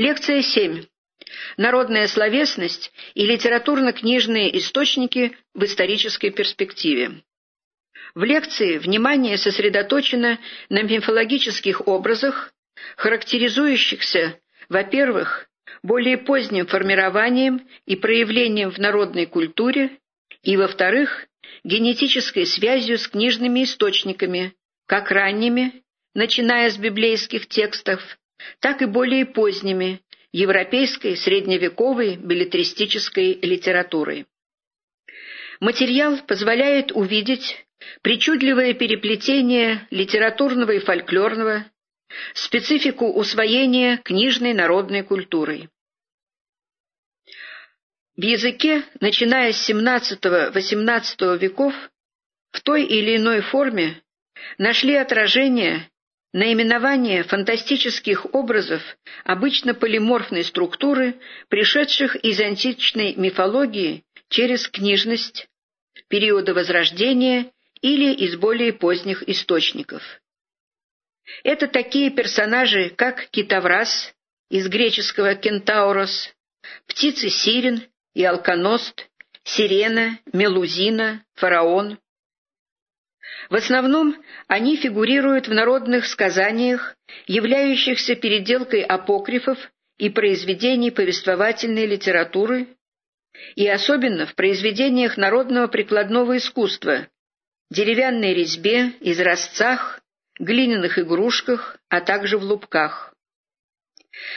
Лекция 7. Народная словесность и литературно-книжные источники в исторической перспективе. В лекции внимание сосредоточено на мифологических образах, характеризующихся, во-первых, более поздним формированием и проявлением в народной культуре, и, во-вторых, генетической связью с книжными источниками, как ранними, начиная с библейских текстов, так и более поздними, европейской средневековой билетристической литературой. Материал позволяет увидеть причудливое переплетение литературного и фольклорного, специфику усвоения книжной народной культурой. В языке, начиная с XVII-XVIII веков, в той или иной форме нашли отражение наименования фантастических образов обычно полиморфной структуры, пришедших из античной мифологии через книжность, периода Возрождения или из более поздних источников. Это такие персонажи, как Китаврас из греческого «кентаурос», птицы Сирен и Алконост, Сирена, Мелузина, Фараон. В основном они фигурируют в народных сказаниях, являющихся переделкой апокрифов и произведений повествовательной литературы, и особенно в произведениях народного прикладного искусства, деревянной резьбе, изразцах, глиняных игрушках, а также в лубках.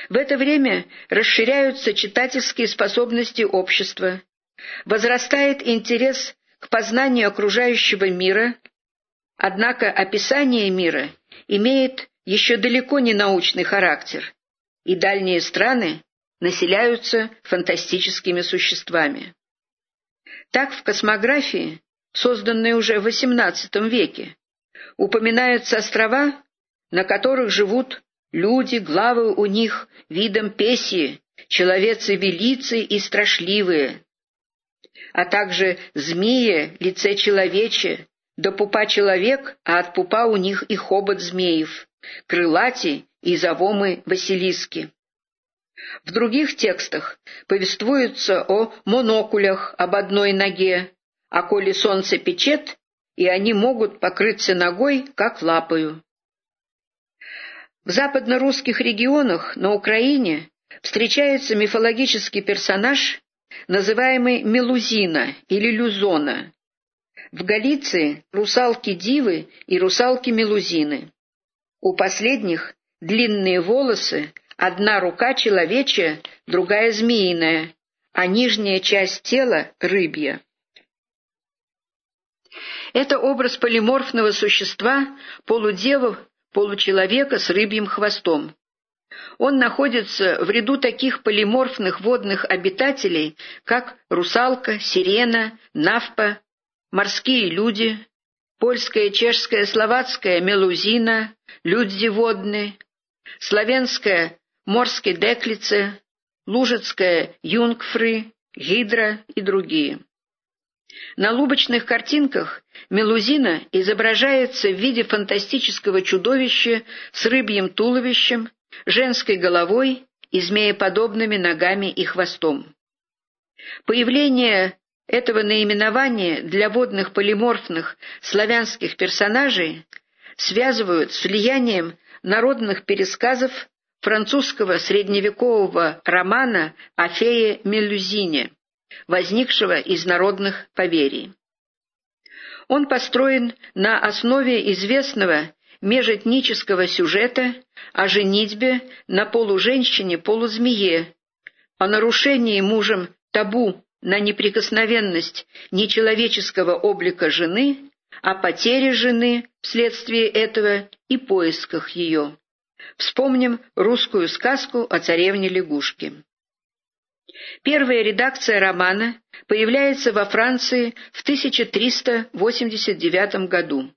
В это время расширяются читательские способности общества, возрастает интерес к познанию окружающего мира, однако описание мира имеет еще далеко не научный характер, и дальние страны населяются фантастическими существами. Так в космографии, созданной уже в XVIII веке, упоминаются острова, на которых живут люди, главы у них видом песи, человецы-велицы и страшливые, а также змеи, лице человече, до пупа человек, а от пупа у них и хобот змеев, крылати и завомы Василиски. В других текстах повествуется о монокулях об одной ноге, а коли солнце печет, и они могут покрыться ногой, как лапою. В западно-русских регионах на Украине встречается мифологический персонаж, называемый Мелузина или Люзона. В Галиции русалки-дивы и русалки-мелузины. У последних длинные волосы, одна рука человечья, другая змеиная, а нижняя часть тела — рыбья. Это образ полиморфного существа, полудева, получеловека с рыбьим хвостом. Он находится в ряду таких полиморфных водных обитателей, как русалка, сирена, навпа, морские люди, польская, чешская, словацкая мелузина, люди водные, славянская морские деклице, лужицкая юнгфры, гидра и другие. На лубочных картинках мелузина изображается в виде фантастического чудовища с рыбьим туловищем, женской головой и змееподобными ногами и хвостом. Появление этого наименования для водных полиморфных славянских персонажей связывают с влиянием народных пересказов французского средневекового романа о фее Мелюзине возникшего из народных поверий. Он построен на основе известного межэтнического сюжета о женитьбе на полуженщине-полузмее, о нарушении мужем табу на неприкосновенность нечеловеческого облика жены, о потере жены вследствие этого и поисках ее. Вспомним русскую сказку о царевне-лягушке. Первая редакция романа появляется во Франции в 1389 году.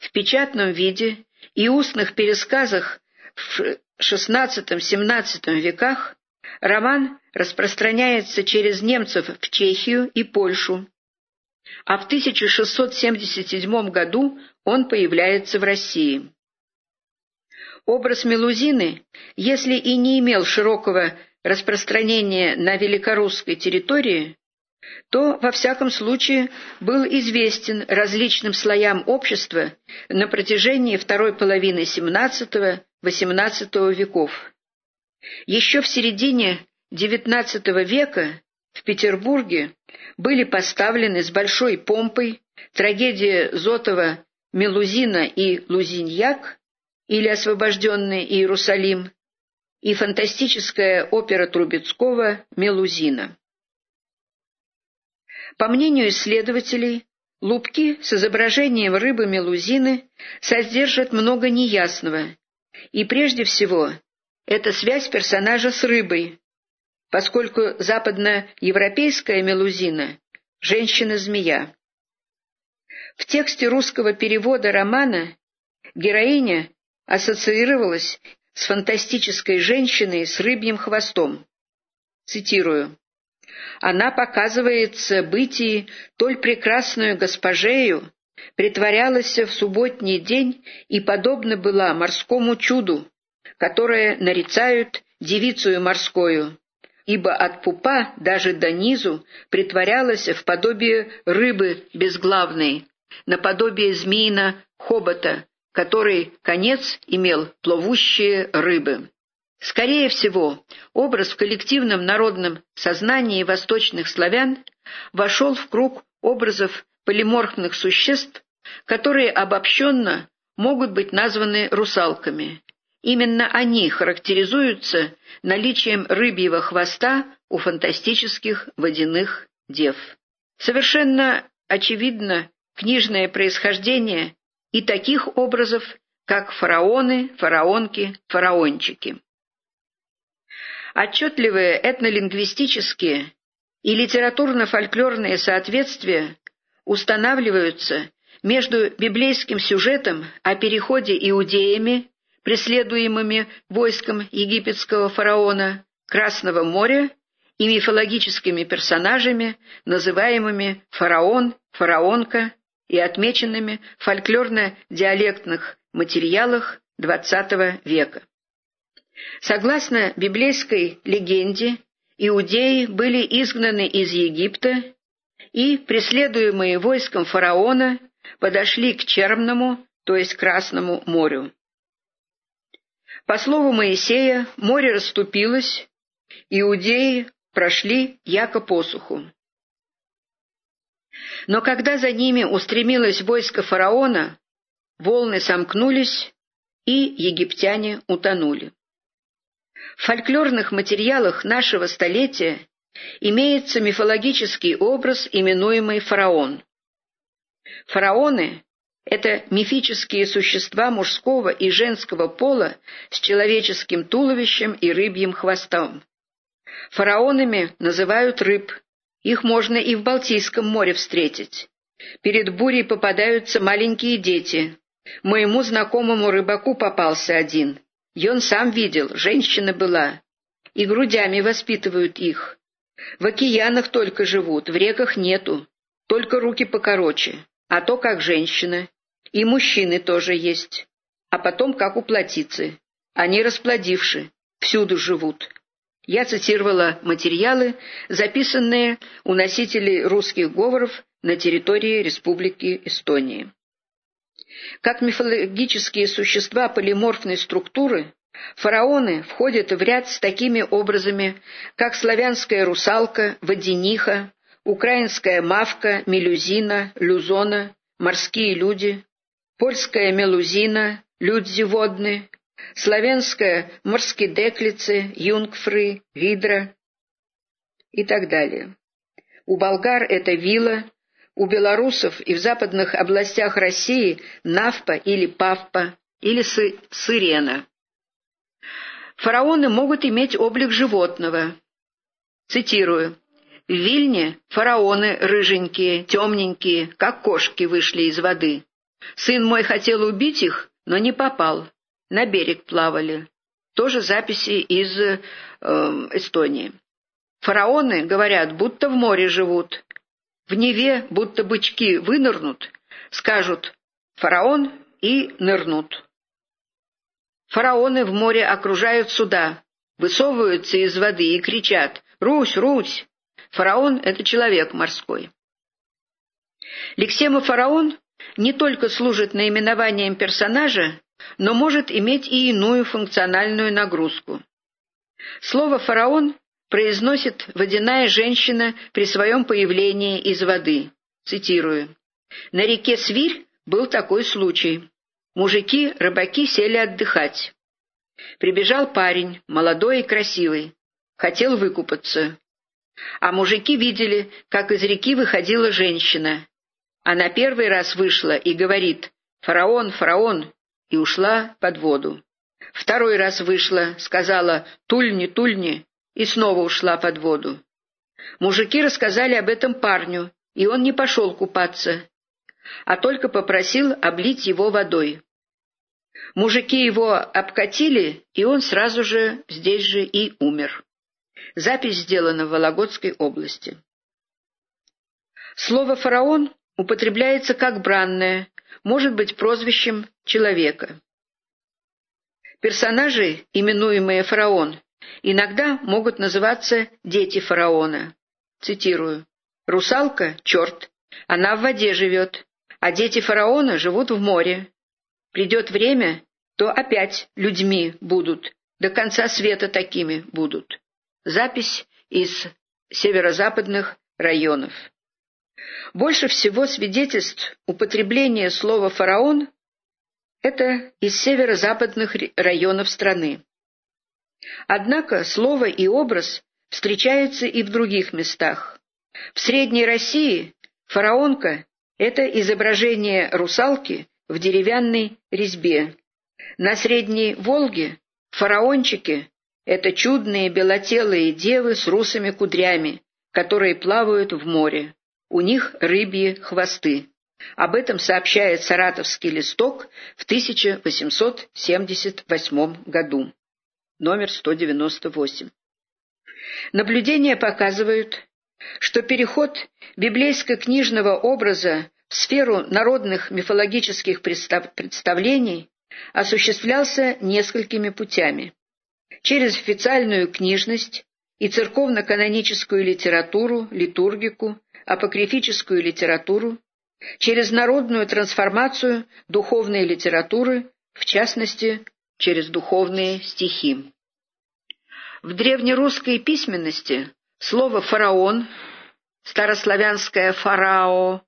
В печатном виде и устных пересказах в XVI-XVII веках роман распространяется через немцев в Чехию и Польшу, а в 1677 году он появляется в России. Образ Мелузины, если и не имел широкого распространения на великорусской территории, то, во всяком случае, был известен различным слоям общества на протяжении второй половины XVII-XVIII веков. Еще в середине XIX века в Петербурге были поставлены с большой помпой трагедия Зотова «Мелузина и Лузиньяк» или «Освобожденный Иерусалим» и фантастическая опера Трубецкого «Мелузина». По мнению исследователей, лупки с изображением рыбы мелузины содержат много неясного, и прежде всего это связь персонажа с рыбой, поскольку западноевропейская мелузина – женщина-змея. В тексте русского перевода романа героиня ассоциировалась с фантастической женщиной с рыбьим хвостом. Цитирую. Она показывается бытии толь прекрасную госпожею, притворялась в субботний день и подобна была морскому чуду, которое нарицают девицую морскую, ибо от пупа даже до низу притворялась в подобие рыбы безглавной, наподобие змеина хобота, который конец имел плывущие рыбы. Скорее всего, образ в коллективном народном сознании восточных славян вошел в круг образов полиморфных существ, которые обобщенно могут быть названы русалками. Именно они характеризуются наличием рыбьего хвоста у фантастических водяных дев. Совершенно очевидно книжное происхождение и таких образов, как фараоны, фараонки, фараончики. Отчетливые этнолингвистические и литературно-фольклорные соответствия устанавливаются между библейским сюжетом о переходе иудеями, преследуемыми войском египетского фараона, Красного моря и мифологическими персонажами, называемыми фараон, фараонка и отмеченными в фольклорно-диалектных материалах XX века. Согласно библейской легенде, иудеи были изгнаны из Египта и, преследуемые войском фараона, подошли к Черному, то есть Красному морю. По слову Моисея, море расступилось, иудеи прошли яко посуху. Но когда за ними устремилось войско фараона, волны сомкнулись, и египтяне утонули. В фольклорных материалах нашего столетия имеется мифологический образ, именуемый фараон. Фараоны – это мифические существа мужского и женского пола с человеческим туловищем и рыбьим хвостом. Фараонами называют рыб, их можно и в Балтийском море встретить. Перед бурей попадаются маленькие дети. Моему знакомому рыбаку попался один – и он сам видел, женщина была. И грудями воспитывают их. В океанах только живут, в реках нету. Только руки покороче. А то как женщина. И мужчины тоже есть. А потом как у плотицы. Они расплодивши, всюду живут. Я цитировала материалы, записанные у носителей русских говоров на территории Республики Эстонии. Как мифологические существа полиморфной структуры, фараоны входят в ряд с такими образами, как славянская русалка, водяниха, украинская мавка, мелюзина, люзона, морские люди, польская мелузина, людзи водны, славянская морскидеклицы, юнгфры, видра и так далее. У болгар это вила, у белорусов и в западных областях России Навпа или Павпа или сы Сырена. Фараоны могут иметь облик животного. Цитирую. В Вильне фараоны рыженькие, темненькие, как кошки вышли из воды. Сын мой хотел убить их, но не попал. На берег плавали. Тоже записи из э, Эстонии. Фараоны, говорят, будто в море живут, в Неве будто бычки вынырнут, скажут «фараон» и нырнут. Фараоны в море окружают суда, высовываются из воды и кричат «Русь, Русь!». Фараон — это человек морской. Лексема фараон не только служит наименованием персонажа, но может иметь и иную функциональную нагрузку. Слово «фараон» произносит водяная женщина при своем появлении из воды. Цитирую. «На реке Свирь был такой случай. Мужики, рыбаки сели отдыхать. Прибежал парень, молодой и красивый. Хотел выкупаться. А мужики видели, как из реки выходила женщина. Она первый раз вышла и говорит «Фараон, фараон!» и ушла под воду. Второй раз вышла, сказала «Тульни, тульни!» и снова ушла под воду. Мужики рассказали об этом парню, и он не пошел купаться, а только попросил облить его водой. Мужики его обкатили, и он сразу же здесь же и умер. Запись сделана в Вологодской области. Слово «фараон» употребляется как бранное, может быть прозвищем человека. Персонажи, именуемые фараон, иногда могут называться дети фараона. Цитирую. «Русалка — черт, она в воде живет, а дети фараона живут в море. Придет время, то опять людьми будут, до конца света такими будут». Запись из северо-западных районов. Больше всего свидетельств употребления слова «фараон» это из северо-западных районов страны. Однако слово и образ встречаются и в других местах. В Средней России фараонка – это изображение русалки в деревянной резьбе. На Средней Волге фараончики – это чудные белотелые девы с русыми кудрями, которые плавают в море. У них рыбьи хвосты. Об этом сообщает «Саратовский листок» в 1878 году, номер 198. Наблюдения показывают, что переход библейско-книжного образа в сферу народных мифологических представлений осуществлялся несколькими путями. Через официальную книжность и церковно-каноническую литературу, литургику, апокрифическую литературу, через народную трансформацию духовной литературы, в частности, через духовные стихи. В древнерусской письменности слово «фараон», старославянское «фарао»,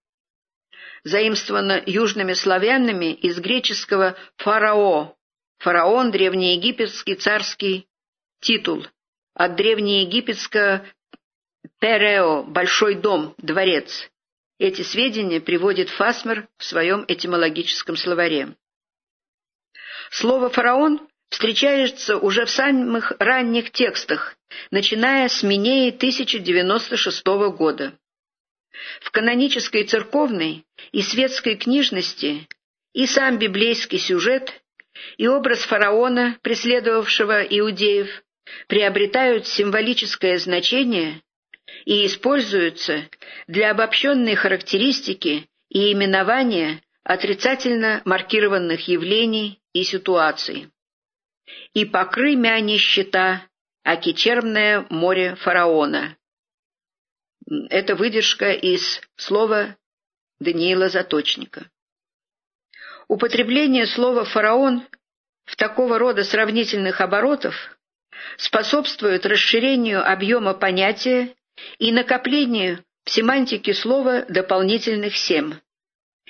заимствовано южными славянами из греческого «фарао», фараон – древнеегипетский царский титул, от древнеегипетского «перео» – большой дом, дворец, эти сведения приводит Фасмер в своем этимологическом словаре. Слово «фараон» встречается уже в самых ранних текстах, начиная с Минеи 1096 года. В канонической церковной и светской книжности и сам библейский сюжет, и образ фараона, преследовавшего иудеев, приобретают символическое значение и используются для обобщенной характеристики и именования отрицательно маркированных явлений и ситуаций. И покры мя нищета, аки черное море фараона. Это выдержка из слова Даниила Заточника. Употребление слова «фараон» в такого рода сравнительных оборотов способствует расширению объема понятия и накоплению в семантике слова дополнительных сем.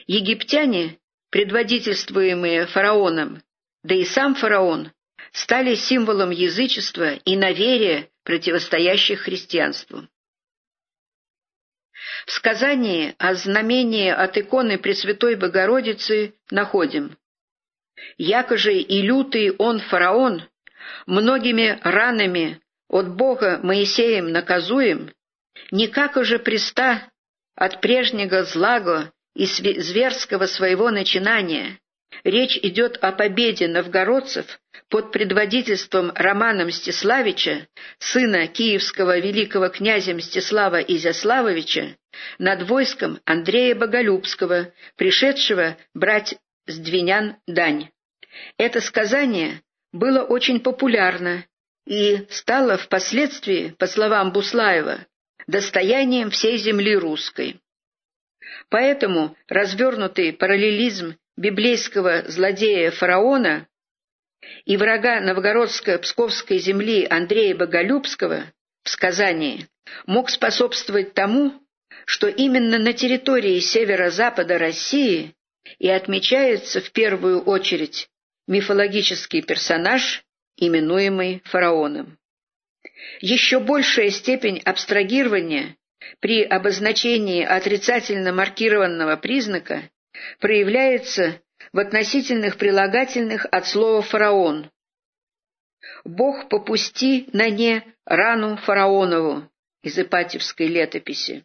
Египтяне, предводительствуемые фараоном, да и сам фараон, стали символом язычества и наверия, противостоящих христианству. В сказании о знамении от иконы Пресвятой Богородицы находим «Якоже и лютый он фараон, многими ранами от Бога Моисеем наказуем, никак уже приста от прежнего злаго и зверского своего начинания. Речь идет о победе новгородцев под предводительством Романа Мстиславича, сына киевского великого князя Мстислава Изяславовича, над войском Андрея Боголюбского, пришедшего брать с двинян дань. Это сказание было очень популярно и стало впоследствии, по словам Буслаева, достоянием всей земли русской. Поэтому развернутый параллелизм библейского злодея фараона и врага новгородско-псковской земли Андрея Боголюбского в сказании мог способствовать тому, что именно на территории северо-запада России и отмечается в первую очередь мифологический персонаж, именуемый фараоном. Еще большая степень абстрагирования при обозначении отрицательно маркированного признака проявляется в относительных прилагательных от слова «фараон». «Бог попусти на не рану фараонову» из Ипатьевской летописи.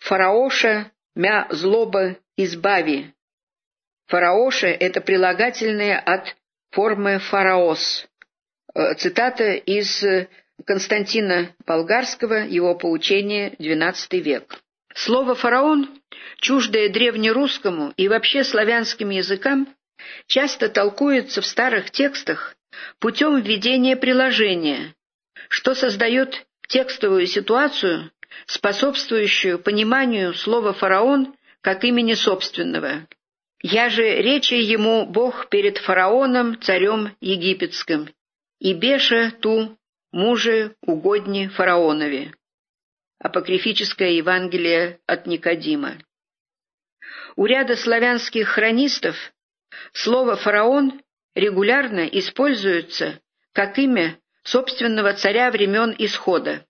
«Фараоша мя злоба избави». «Фараоша» — это прилагательное от формы «фараос». Э, цитата из Константина Болгарского, его поучение, XII век. Слово «фараон», чуждое древнерусскому и вообще славянским языкам, часто толкуется в старых текстах путем введения приложения, что создает текстовую ситуацию, способствующую пониманию слова «фараон» как имени собственного. «Я же речи ему Бог перед фараоном, царем египетским, и беша ту муже угодни фараонове. Апокрифическое Евангелие от Никодима. У ряда славянских хронистов слово «фараон» регулярно используется как имя собственного царя времен Исхода.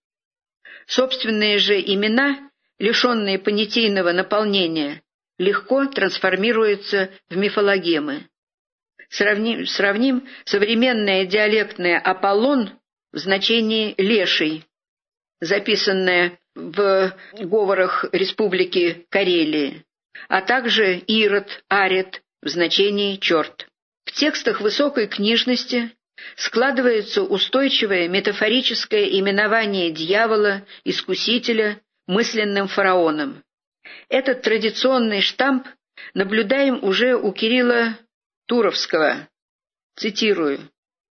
Собственные же имена, лишенные понятийного наполнения, легко трансформируются в мифологемы. Сравним, сравним современное диалектное «Аполлон» в значении «леший», записанное в говорах Республики Карелии, а также «ирод», «арет» в значении «черт». В текстах высокой книжности складывается устойчивое метафорическое именование дьявола, искусителя, мысленным фараоном. Этот традиционный штамп наблюдаем уже у Кирилла Туровского. Цитирую.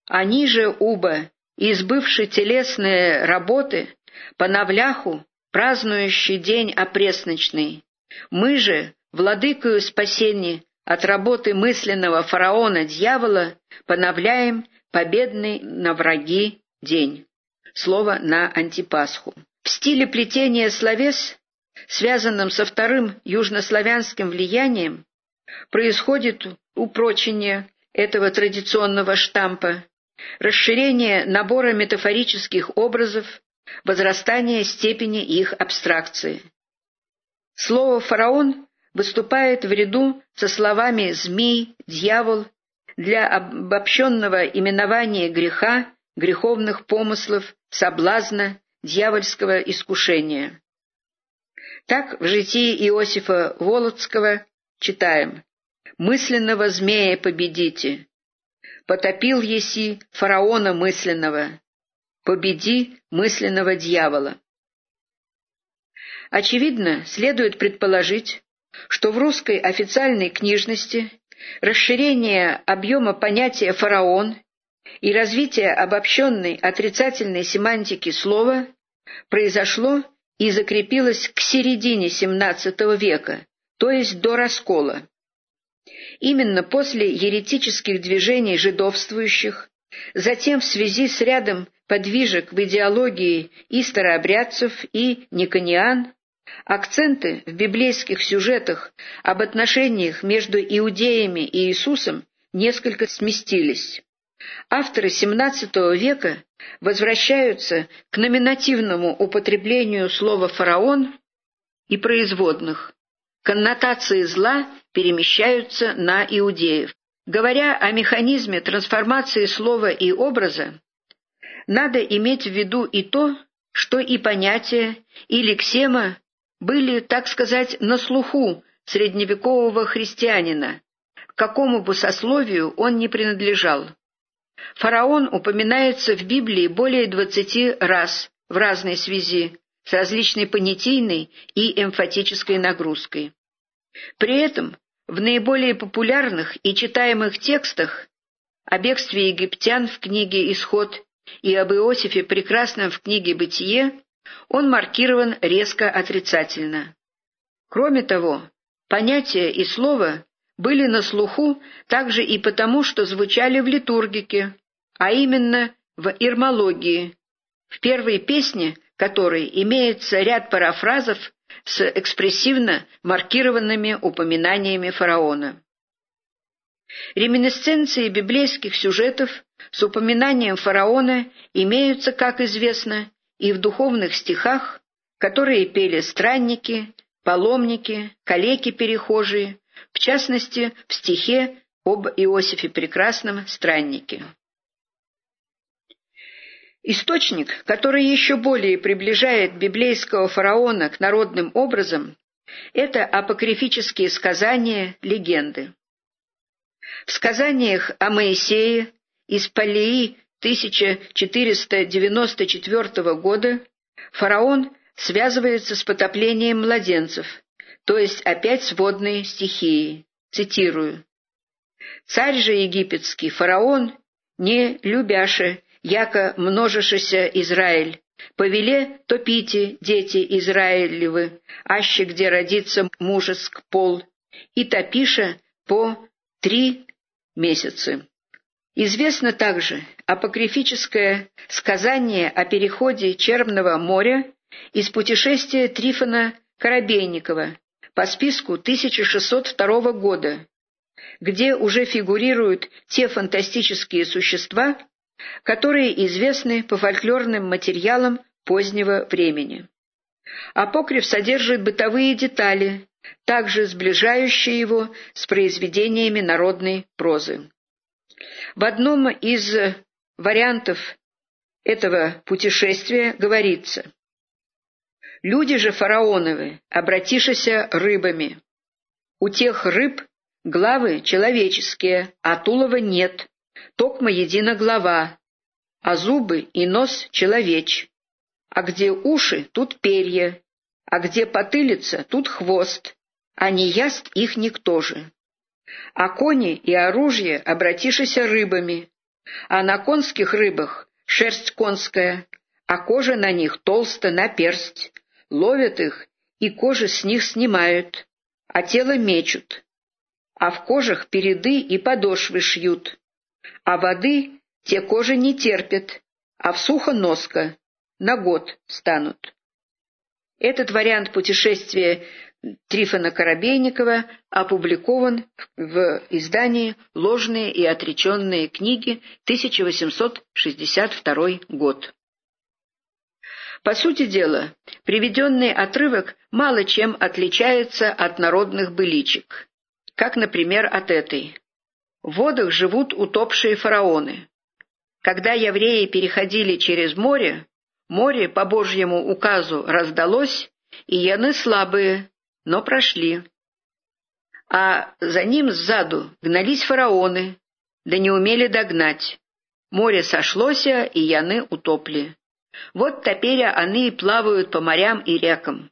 «Они же, уба, избывши телесные работы, по навляху, празднующий день опресночный, мы же, владыкою спасения от работы мысленного фараона-дьявола, поновляем победный на враги день. Слово на антипасху. В стиле плетения словес, связанном со вторым южнославянским влиянием, происходит упрочение этого традиционного штампа, расширение набора метафорических образов, возрастание степени их абстракции. Слово «фараон» выступает в ряду со словами «змей», «дьявол» для обобщенного именования греха, греховных помыслов, соблазна, дьявольского искушения. Так в житии Иосифа Володского читаем. «Мысленного змея победите, потопил еси фараона мысленного, победи мысленного дьявола». Очевидно, следует предположить, что в русской официальной книжности расширение объема понятия «фараон» и развитие обобщенной отрицательной семантики слова произошло и закрепилось к середине XVII века, то есть до раскола. Именно после еретических движений жидовствующих, затем в связи с рядом подвижек в идеологии и старообрядцев, и никониан, акценты в библейских сюжетах об отношениях между иудеями и Иисусом несколько сместились. Авторы XVII века возвращаются к номинативному употреблению слова «фараон» и производных. Коннотации зла перемещаются на иудеев. Говоря о механизме трансформации слова и образа, надо иметь в виду и то, что и понятия, и лексема были, так сказать, на слуху средневекового христианина, к какому бы сословию он не принадлежал. Фараон упоминается в Библии более двадцати раз в разной связи, с различной понятийной и эмфатической нагрузкой. При этом в наиболее популярных и читаемых текстах о бегстве египтян в книге «Исход» и об Иосифе Прекрасном в книге «Бытие», он маркирован резко отрицательно. Кроме того, понятия и слово были на слуху также и потому, что звучали в литургике, а именно в ирмологии, в первой песне которой имеется ряд парафразов с экспрессивно маркированными упоминаниями фараона. Реминесценции библейских сюжетов с упоминанием фараона имеются, как известно, и в духовных стихах, которые пели странники, паломники, калеки-перехожие, в частности, в стихе об Иосифе Прекрасном «Страннике». Источник, который еще более приближает библейского фараона к народным образам, это апокрифические сказания, легенды. В сказаниях о Моисее из Палеи 1494 года фараон связывается с потоплением младенцев, то есть опять с водной стихией. Цитирую. «Царь же египетский, фараон, не любяше яко множишися Израиль. Повеле топите, дети Израилевы, аще где родится мужеск пол, и топиша по три месяца. Известно также апокрифическое сказание о переходе Чермного моря из путешествия Трифона Коробейникова по списку 1602 года, где уже фигурируют те фантастические существа, которые известны по фольклорным материалам позднего времени. Апокриф содержит бытовые детали, также сближающие его с произведениями народной прозы. В одном из вариантов этого путешествия говорится «Люди же фараоновы, обратишися рыбами. У тех рыб главы человеческие, а тулова нет, токма едина глава, а зубы и нос человеч. А где уши, тут перья, а где потылица, тут хвост, а не яст их никто же. А кони и оружие обратишися рыбами, а на конских рыбах шерсть конская, а кожа на них толста на персть, ловят их и кожи с них снимают, а тело мечут, а в кожах переды и подошвы шьют, а воды те кожи не терпят, а в сухо носка, на год станут. Этот вариант путешествия Трифона Коробейникова опубликован в издании «Ложные и отреченные книги» 1862 год. По сути дела, приведенный отрывок мало чем отличается от народных быличек, как, например, от этой. В водах живут утопшие фараоны. Когда евреи переходили через море, море по Божьему указу раздалось, и яны слабые, но прошли. А за ним сзаду гнались фараоны, да не умели догнать. Море сошлося, и яны утопли. Вот теперь они и плавают по морям и рекам.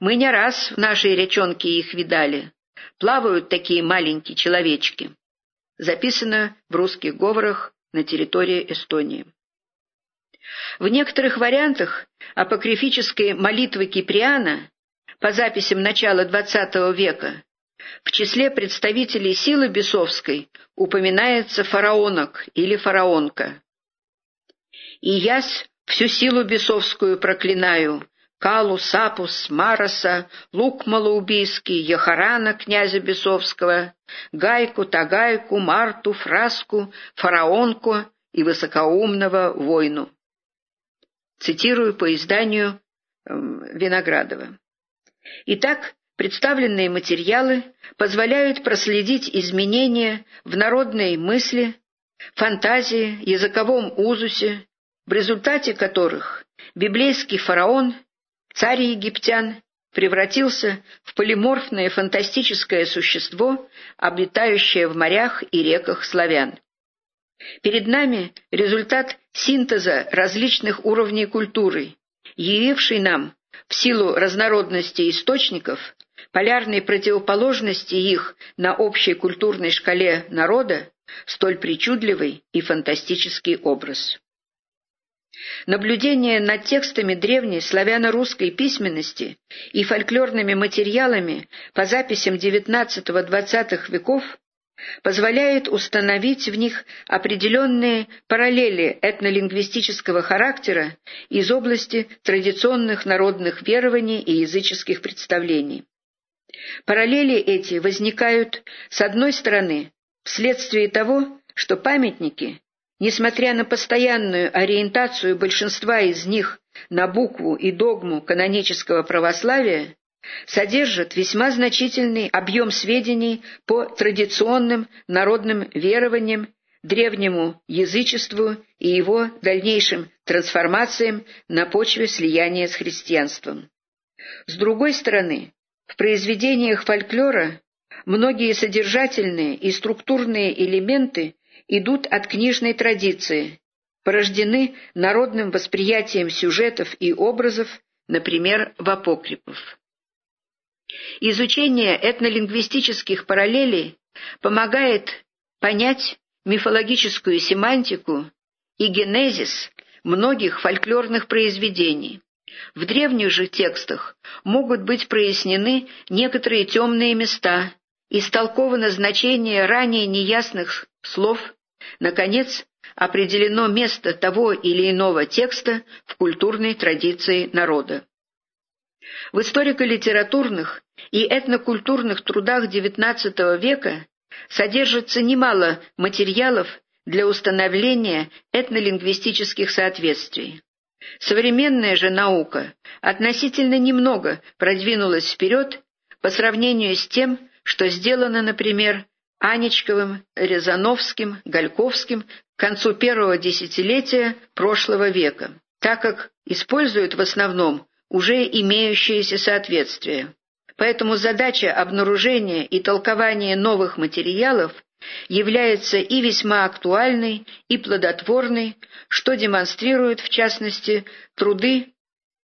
Мы не раз в нашей речонке их видали. Плавают такие маленькие человечки записано в русских говорах на территории Эстонии. В некоторых вариантах апокрифической молитвы Киприана по записям начала XX века в числе представителей силы бесовской упоминается фараонок или фараонка. «И ясь всю силу бесовскую проклинаю, Калу, Сапус, Мараса, Лук Малоубийский, Яхарана, князя Бесовского, Гайку, Тагайку, Марту, Фраску, Фараонку и высокоумного войну. Цитирую по изданию э, Виноградова. Итак, представленные материалы позволяют проследить изменения в народной мысли, фантазии, языковом узусе, в результате которых библейский фараон Царь египтян превратился в полиморфное фантастическое существо, обитающее в морях и реках славян. Перед нами результат синтеза различных уровней культуры, явивший нам, в силу разнородности источников, полярной противоположности их на общей культурной шкале народа, столь причудливый и фантастический образ. Наблюдение над текстами древней славяно-русской письменности и фольклорными материалами по записям XIX-XX веков позволяет установить в них определенные параллели этнолингвистического характера из области традиционных народных верований и языческих представлений. Параллели эти возникают, с одной стороны, вследствие того, что памятники, несмотря на постоянную ориентацию большинства из них на букву и догму канонического православия, содержат весьма значительный объем сведений по традиционным народным верованиям, древнему язычеству и его дальнейшим трансформациям на почве слияния с христианством. С другой стороны, в произведениях фольклора многие содержательные и структурные элементы идут от книжной традиции, порождены народным восприятием сюжетов и образов, например, в апокрифов. Изучение этнолингвистических параллелей помогает понять мифологическую семантику и генезис многих фольклорных произведений. В древних же текстах могут быть прояснены некоторые темные места, истолковано значение ранее неясных слов, наконец, определено место того или иного текста в культурной традиции народа. В историко-литературных и этнокультурных трудах XIX века содержится немало материалов для установления этнолингвистических соответствий. Современная же наука относительно немного продвинулась вперед по сравнению с тем, что сделано, например, Анечковым, Рязановским, Гальковским к концу первого десятилетия прошлого века, так как используют в основном уже имеющиеся соответствия. Поэтому задача обнаружения и толкования новых материалов является и весьма актуальной, и плодотворной, что демонстрируют, в частности, труды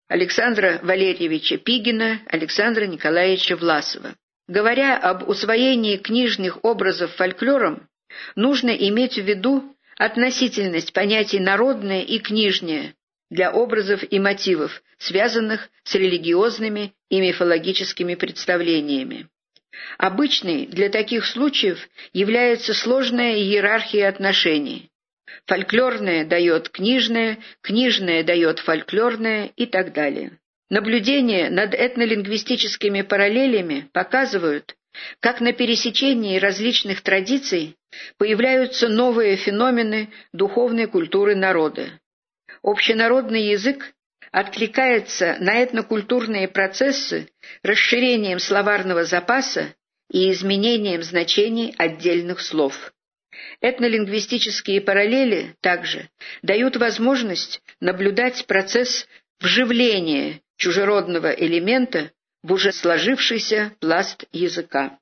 Александра Валерьевича Пигина, Александра Николаевича Власова. Говоря об усвоении книжных образов фольклором, нужно иметь в виду относительность понятий «народное» и «книжнее» для образов и мотивов, связанных с религиозными и мифологическими представлениями. Обычной для таких случаев является сложная иерархия отношений. Фольклорное дает книжное, книжное дает фольклорное и так далее. Наблюдения над этнолингвистическими параллелями показывают, как на пересечении различных традиций появляются новые феномены духовной культуры народа. Общенародный язык откликается на этнокультурные процессы расширением словарного запаса и изменением значений отдельных слов. Этнолингвистические параллели также дают возможность наблюдать процесс вживления чужеродного элемента в уже сложившийся пласт языка.